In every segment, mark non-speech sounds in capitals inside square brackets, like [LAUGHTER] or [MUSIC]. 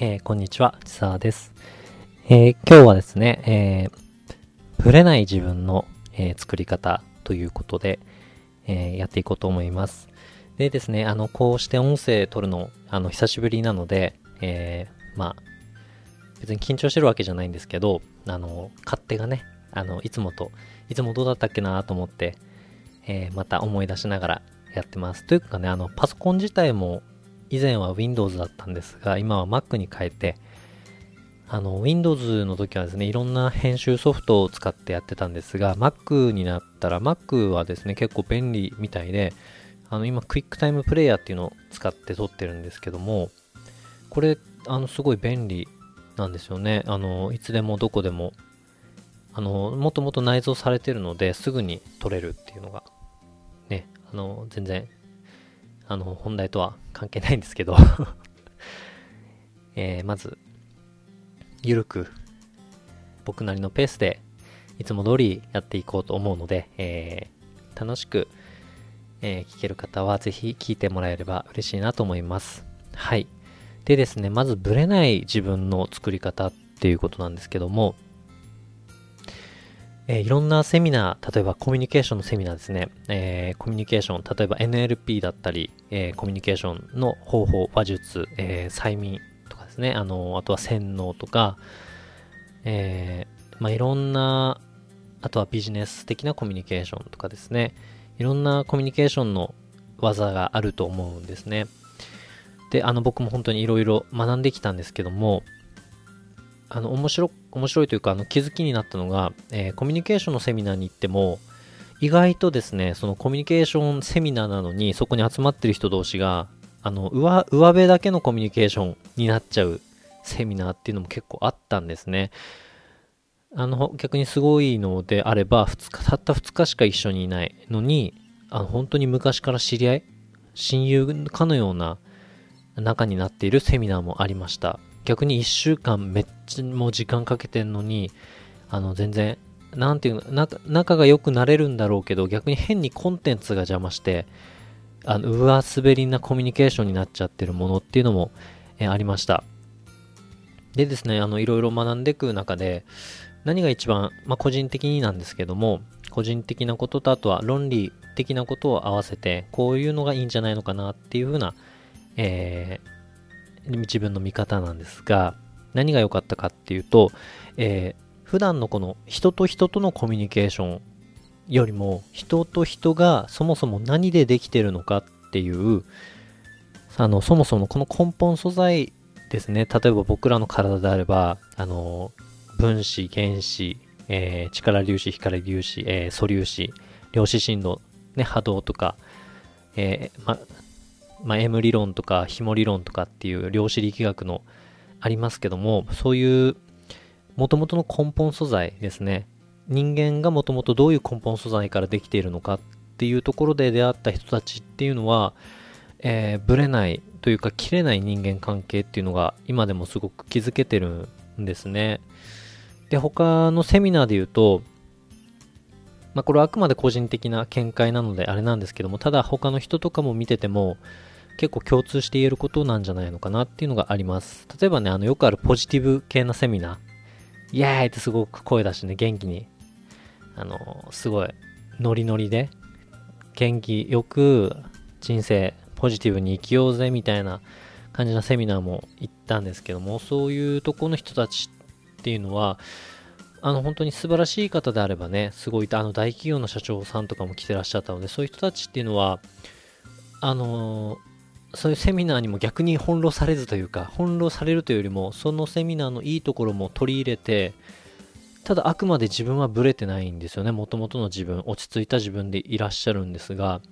えーこんにちは、ちさわです。えー今日はですね、えーぶれない自分の、えー作り方ということで、えやっていこうと思います。でですね、あの、こうして音声撮るの、あの、久しぶりなので、えまあ、別に緊張してるわけじゃないんですけど、あの、勝手がね、あの、いつもと、いつもどうだったっけなと思って、えまた思い出しながらやってます。というかね、あの、パソコン自体も以前は Windows だったんですが、今は Mac に変えて、あの、Windows の時はですね、いろんな編集ソフトを使ってやってたんですが、Mac になったら、Mac はですね、結構便利みたいで、あの、今、クイックタイムプレイヤーっていうのを使って撮ってるんですけども、これ、あの、すごい便利なんですよね。あの、いつでもどこでも、あの、もともと内蔵されてるので、すぐに撮れるっていうのが、ね、あの、全然、あの、本題とは関係ないんですけど、[LAUGHS] えーまず、ゆるく、僕なりのペースで、いつも通りやっていこうと思うので、えー楽しく、えー聞ける方はぜひ聞いてもらえれば嬉しいなと思います。はい。でですね、まずブレない自分の作り方っていうことなんですけども、えーいろんなセミナー、例えばコミュニケーションのセミナーですね、えーコミュニケーション、例えば NLP だったり、えーコミュニケーションの方法、話術、え催眠とかですね、あのあとは洗脳とか、えまあ、いろんな、あとはビジネス的なコミュニケーションとかですね、いろんなコミュニケーションの技があると思うんですね。で、あの僕も本当にいろいろ学んできたんですけども、あの面白面白いというかあの気づきになったのが、えーコミュニケーションのセミナーに行っても意外とですねそのコミュニケーションセミナーなのにそこに集まってる人同士があの上上辺だけのコミュニケーションになっちゃうセミナーっていうのも結構あったんですね。あの逆にすごいのであれば2日たった2日しか一緒にいないのにあの本当に昔から知り合い親友かのような中になっているセミナーもありました。逆に1週間めっちゃもう時間かけてんのにあの全然なんていうの仲仲が良くなれるんだろうけど逆に変にコンテンツが邪魔してあの上滑りなコミュニケーションになっちゃってるものっていうのも、えありました。でですねあのいろいろ学んでいく中で何が一番、まあ、個人的になんですけども個人的なこととあとは論理的なことを合わせてこういうのがいいんじゃないのかなっていうふうな、えー自分の見方なんですが何が良かったかっていうと、えー普段のこの人と人とのコミュニケーションよりも人と人がそもそも何でできてるのかっていうあのそもそもこの根本素材ですね。例えば僕らの体であればあの分子原子、えー力粒子光粒子、えー素粒子量子振動、ね、波動とか、えーままあ、M 理論とか紐理論とかっていう量子力学のありますけどもそういう元々の根本素材ですね。人間がもともとどういう根本素材からできているのかっていうところで出会った人たちっていうのは、えーブレないというか切れない人間関係っていうのが今でもすごく気づけてるんですね。で他のセミナーで言うとまあこれはあくまで個人的な見解なのであれなんですけどもただ他の人とかも見てても結構共通して言えることなんじゃないのかなっていうのがあります。例えばねあのよくあるポジティブ系なセミナー。イエーイってすごく声出してね、元気に、あの、すごい、ノリノリで、元気よく人生ポジティブに生きようぜみたいな感じのセミナーも行ったんですけども、そういうとこの人たちっていうのは、あの、本当に素晴らしい方であればね、すごい、あの、大企業の社長さんとかも来てらっしゃったので、そういう人たちっていうのは、あのそういうセミナーにも逆に翻弄されずというか、翻弄されるというよりも、そのセミナーのいいところも取り入れて、ただあくまで自分はブレてないんですよね。もともとの自分、落ち着いた自分でいらっしゃるんですが、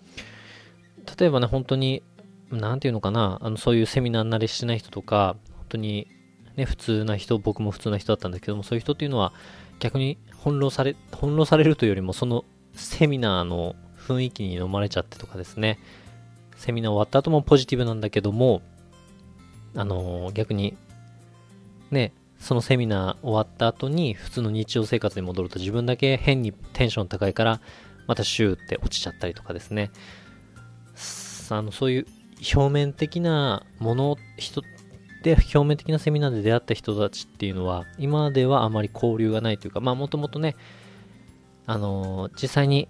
例えばね、本当に、なんていうのかな、あのそういうセミナー慣れしてない人とか、本当にね、普通な人、僕も普通な人だったんですけども、そういう人っていうのは逆に翻弄され、翻弄されるというよりも、そのセミナーの雰囲気に飲まれちゃってとかですね、セミナー終わった後もポジティブなんだけども、あのー逆に、ね、そのセミナー終わった後に普通の日常生活に戻ると自分だけ変にテンション高いから、またシューって落ちちゃったりとかですね。あの、そういう表面的なもの、人で表面的なセミナーで出会った人たちっていうのは今ではあまり交流がないというかまあもともとねあのー、実際に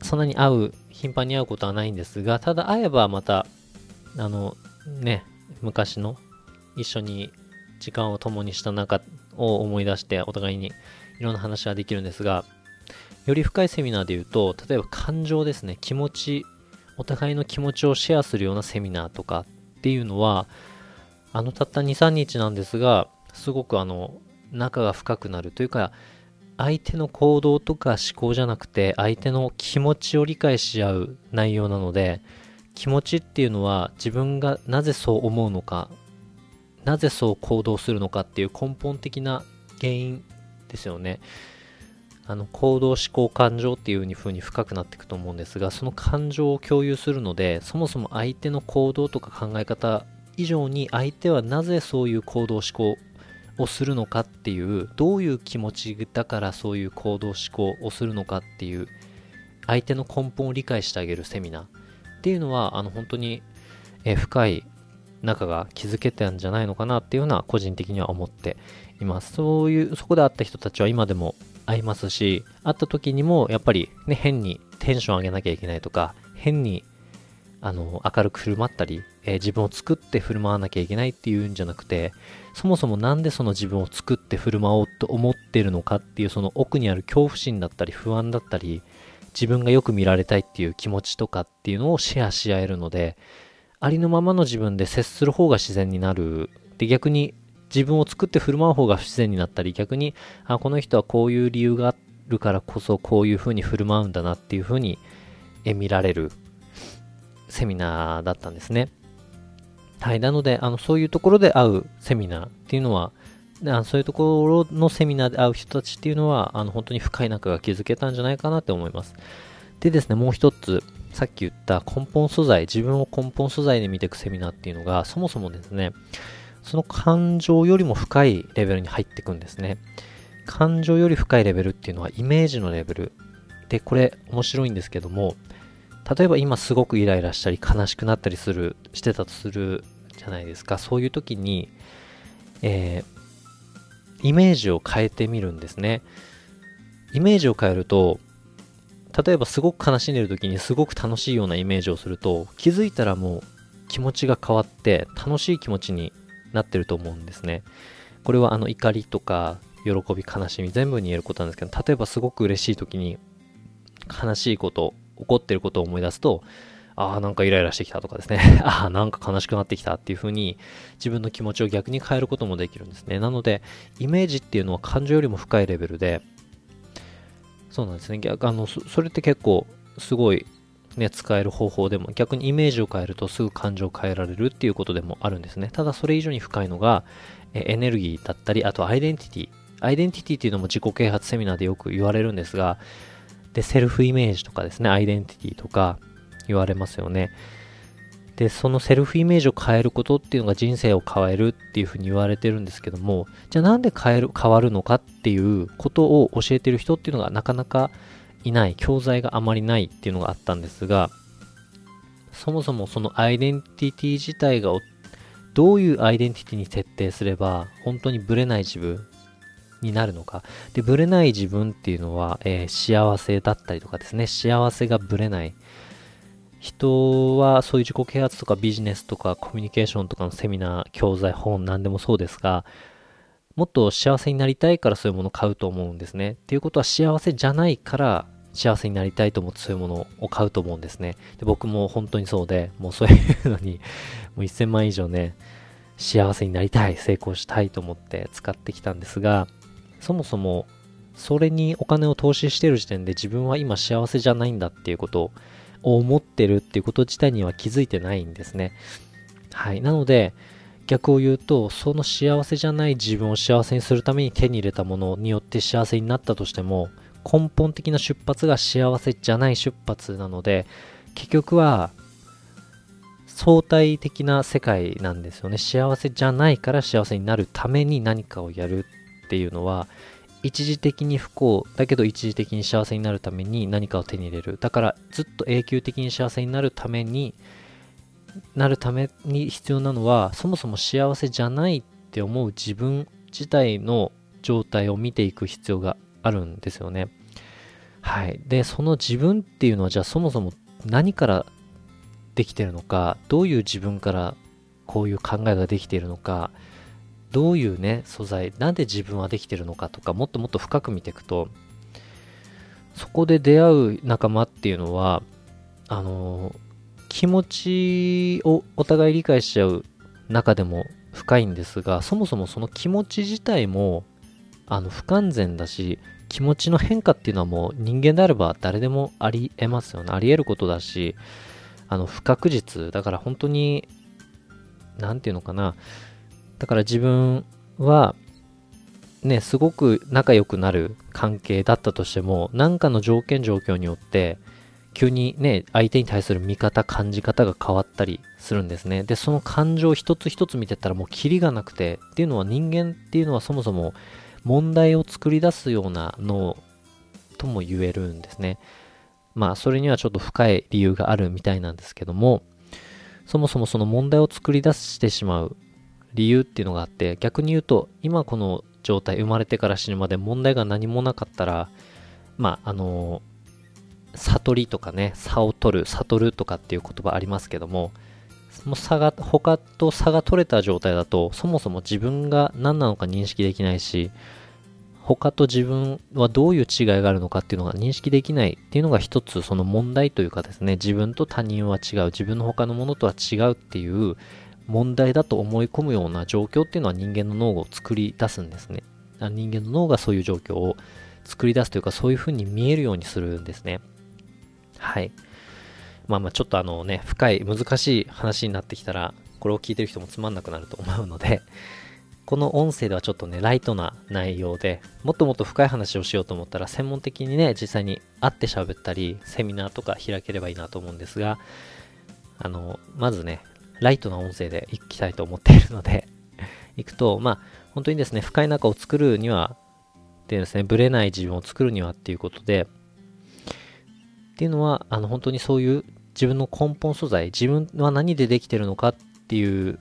そんなに会う頻繁に会うことはないんですがただ会えばまたあのね昔の一緒に時間を共にした中を思い出してお互いにいろんな話ができるんですがより深いセミナーで言うと例えば感情ですね気持ちお互いの気持ちをシェアするようなセミナーとかっていうのはあのたった2、3日なんですが、すごくあの、仲が深くなるというか、相手の行動とか思考じゃなくて、相手の気持ちを理解し合う内容なので、気持ちっていうのは自分がなぜそう思うのか、なぜそう行動するのかっていう根本的な原因ですよね。あの行動思考感情っていう風に深くなっていくと思うんですがその感情を共有するのでそもそも相手の行動とか考え方以上に相手はなぜそういう行動思考をするのかっていうどういう気持ちだからそういう行動思考をするのかっていう相手の根本を理解してあげるセミナーっていうのはあの本当に、え深い仲が築けたんじゃないのかなっていうのは個人的には思っています。そういうそこで会った人たちは今でも会いますし会った時にもやっぱりね変にテンション上げなきゃいけないとか変にあの明るく振る舞ったりえー、自分を作って振る舞わなきゃいけないっていうんじゃなくて、そもそもなんでその自分を作って振る舞おうと思ってるのかっていうその奥にある恐怖心だったり不安だったり、自分がよく見られたいっていう気持ちとかっていうのをシェアし合えるので、ありのままの自分で接する方が自然になる。で、逆に自分を作って振る舞う方が不自然になったり、逆に、あ、この人はこういう理由があるからこそこういう風に振る舞うんだなっていう風に見られるセミナーだったんですね。はい。なので、あの、そういうところで会うセミナーっていうのは、あそういうところのセミナーで会う人たちっていうのは、あの、本当に深い仲が築けたんじゃないかなって思います。でですね、もう一つ、さっき言った根本素材、自分を根本素材で見ていくセミナーっていうのが、そもそもですね、その感情よりも深いレベルに入っていくんですね。感情より深いレベルっていうのはイメージのレベル。で、これ面白いんですけども、例えば今すごくイライラしたり悲しくなったりする、してたとするじゃないですか。そういう時に、えー、イメージを変えてみるんですね。イメージを変えると、例えばすごく悲しんでる時にすごく楽しいようなイメージをすると、気づいたらもう気持ちが変わって楽しい気持ちになってると思うんですね。これはあの怒りとか喜び悲しみ全部に言えることなんですけど、例えばすごく嬉しい時に悲しいこと、怒ってることを思い出すと、ああ、なんかイライラしてきたとかですね。[LAUGHS] ああ、なんか悲しくなってきたっていう風に自分の気持ちを逆に変えることもできるんですね。なので、イメージっていうのは感情よりも深いレベルで、そうなんですね。逆、あの、それって結構すごいね、使える方法でも、逆にイメージを変えるとすぐ感情を変えられるっていうことでもあるんですね。ただそれ以上に深いのが、えエネルギーだったり、あとアイデンティティ。アイデンティティっていうのも自己啓発セミナーでよく言われるんですが、で、セルフイメージとかですね、アイデンティティとか、言われますよね。で、そのセルフイメージを変えることっていうのが人生を変えるっていうふうに言われてるんですけども、じゃあなんで変える、変わるのかっていうことを教えてる人っていうのがなかなかいない、教材があまりないっていうのがあったんですが、そもそもそのアイデンティティ自体がどういうアイデンティティに設定すれば本当にブレない自分になるのか。で、ブレない自分っていうのは、えー、幸せだったりとかですね、幸せがブレない。人はそういう自己啓発とかビジネスとかコミュニケーションとかのセミナー、教材、本、何でもそうですが、もっと幸せになりたいからそういうものを買うと思うんですね。っていうことは幸せじゃないから幸せになりたいと思ってそういうものを買うと思うんですね。で僕も本当にそうで、もうそういうのにもう1000万以上ね、幸せになりたい、成功したいと思って使ってきたんですが、そもそもそれにお金を投資してる時点で自分は今幸せじゃないんだっていうことを思ってるっていうこと自体には気づいてないんですね。はい。なので、逆を言うと、その幸せじゃない自分を幸せにするために手に入れたものによって幸せになったとしても、根本的な出発が幸せじゃない出発なので、結局は相対的な世界なんですよね。幸せじゃないから幸せになるために何かをやるっていうのは、一時的に不幸だけど一時的に幸せになるために何かを手に入れるだからずっと永久的に幸せになるためになるために必要なのはそもそも幸せじゃないって思う自分自体の状態を見ていく必要があるんですよね。はい。で、その自分っていうのはじゃあそもそも何からできてるのか、どういう自分からこういう考えができているのか、どういうね、素材、なんで自分はできてるのかとか、もっともっと深く見ていくと、そこで出会う仲間っていうのは、あの気持ちをお互い理解しちゃう中でも深いんですが、そもそもその気持ち自体も、あの、不完全だし、気持ちの変化っていうのはもう人間であれば誰でもあり得ますよね。あり得ることだし、あの、不確実。だから本当に、なんていうのかな。だから自分は、ね、すごく仲良くなる関係だったとしても、何かの条件状況によって、急にね、相手に対する見方、感じ方が変わったりするんですね。で、その感情一つ一つ見てたらもうキリがなくて、っていうのは人間っていうのはそもそも問題を作り出すようなのとも言えるんですね。まあ、それにはちょっと深い理由があるみたいなんですけども、そもそもその問題を作り出してしまう理由っていうのがあって、逆に言うと、今この状態、生まれてから死ぬまで問題が何もなかったら、まあ、あの悟りとかね、差を取る、悟るとかっていう言葉ありますけども、その差が、他と差が取れた状態だと、そもそも自分が何なのか認識できないし、他と自分はどういう違いがあるのかっていうのが認識できないっていうのが一つその問題というかですね、自分と他人は違う、自分の他のものとは違うっていう問題だと思い込むような状況っていうのは人間の脳を作り出すんですね。人間の脳がそういう状況を作り出すというか、そういうふうに見えるようにするんですね。はい。まあまあちょっとあのね、深い、難しい話になってきたら、これを聞いてる人もつまんなくなると思うので、[LAUGHS] この音声ではちょっとね、ライトな内容で、もっともっと深い話をしようと思ったら、専門的にね、実際に会って喋ったり、セミナーとか開ければいいなと思うんですが、あの、まずね、ライトな音声でいきたいと思っているので [LAUGHS] 行くと、まあ、本当にですね、深い中を作るには、でですね、ブレない自分を作るにはっていうことで、っていうのは、あの、本当にそういう自分の根本素材、自分は何でできてるのかっていう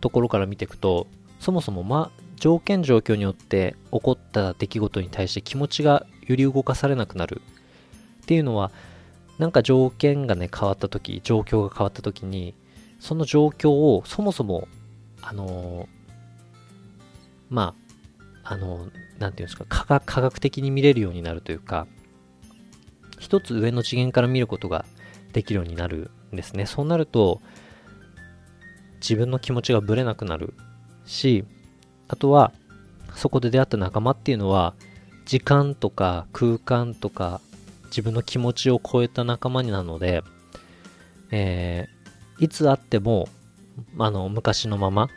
ところから見ていくと、そもそも、まあ、条件状況によって起こった出来事に対して気持ちが揺り動かされなくなる。っていうのは、なんか条件がね、変わった時、状況が変わった時に、その状況をそもそも、あのー、まあ、あのー、なんていうんですか科学的に見れるようになるというか、一つ上の次元から見ることができるようになるんですね。そうなると、自分の気持ちがぶれなくなるし、あとは、そこで出会った仲間っていうのは、時間とか空間とか、自分の気持ちを超えた仲間になるので、えー、いつ会っても、あの、昔のまま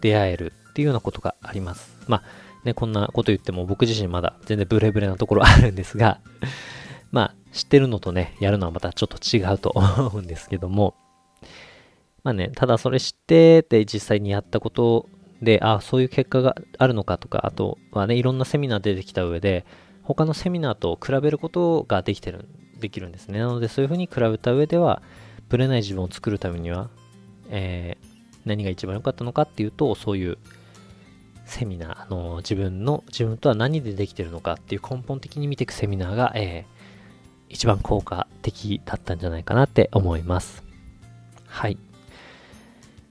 出会えるっていうようなことがあります。まあ、ね、こんなこと言っても僕自身まだ全然ブレブレなところあるんですが [LAUGHS] まあ、知ってるのとね、やるのはまたちょっと違うと思うんですけども、まあね、ただそれ知ってて実際にやったことで、あそういう結果があるのかとか、あとはね、いろんなセミナー出てきた上で、他のセミナーと比べることができてる、できるんですね。なので、そういうふうに比べた上では、ぶれない自分を作るためには、えー、何が一番良かったのかっていうと、そういうセミナー、あの自分の、自分とは何でできてるのかっていう根本的に見ていくセミナーが、えー、一番効果的だったんじゃないかなって思います。はい。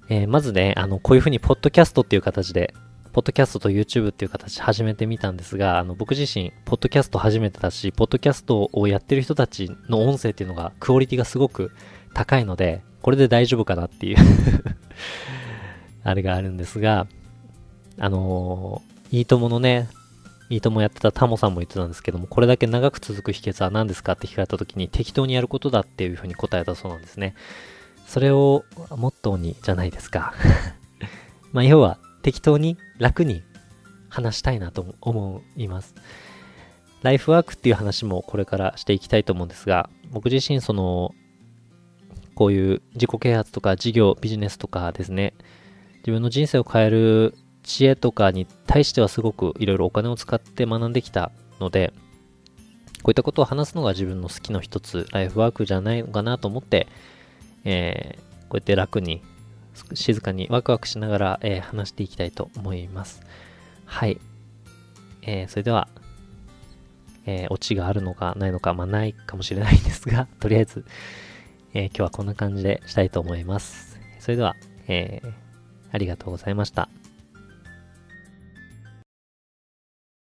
えー、まずね、あの、こういうふうに、ポッドキャストっていう形で、ポッドキャストと YouTube っていう形始めてみたんですが、あの、僕自身、ポッドキャスト初めてだし、ポッドキャストをやってる人たちの音声っていうのが、クオリティがすごく高いので、これで大丈夫かなっていう [LAUGHS] あれがあるんですが、あのー、いいとものね、いいともやってたタモさんも言ってたんですけども、これだけ長く続く秘訣は何ですかって聞かれた時に適当にやることだっていうふうに答えたそうなんですね。それをモットーにじゃないですか。[LAUGHS] まあ要は適当に楽に話したいなと思います。ライフワークっていう話もこれからしていきたいと思うんですが、僕自身その、こういう自己啓発とか事業、ビジネスとかですね、自分の人生を変える知恵とかに対してはすごくいろいろお金を使って学んできたので、こういったことを話すのが自分の好きの一つ、ライフワークじゃないのかなと思って、えこうやって楽に、静かにワクワクしながら、えー、話していきたいと思います。はい。えー、それでは、えー、オチがあるのかないのか、まあないかもしれないんですが、とりあえず、えー、今日はこんな感じでしたいと思います。それでは、えー、ありがとうございました。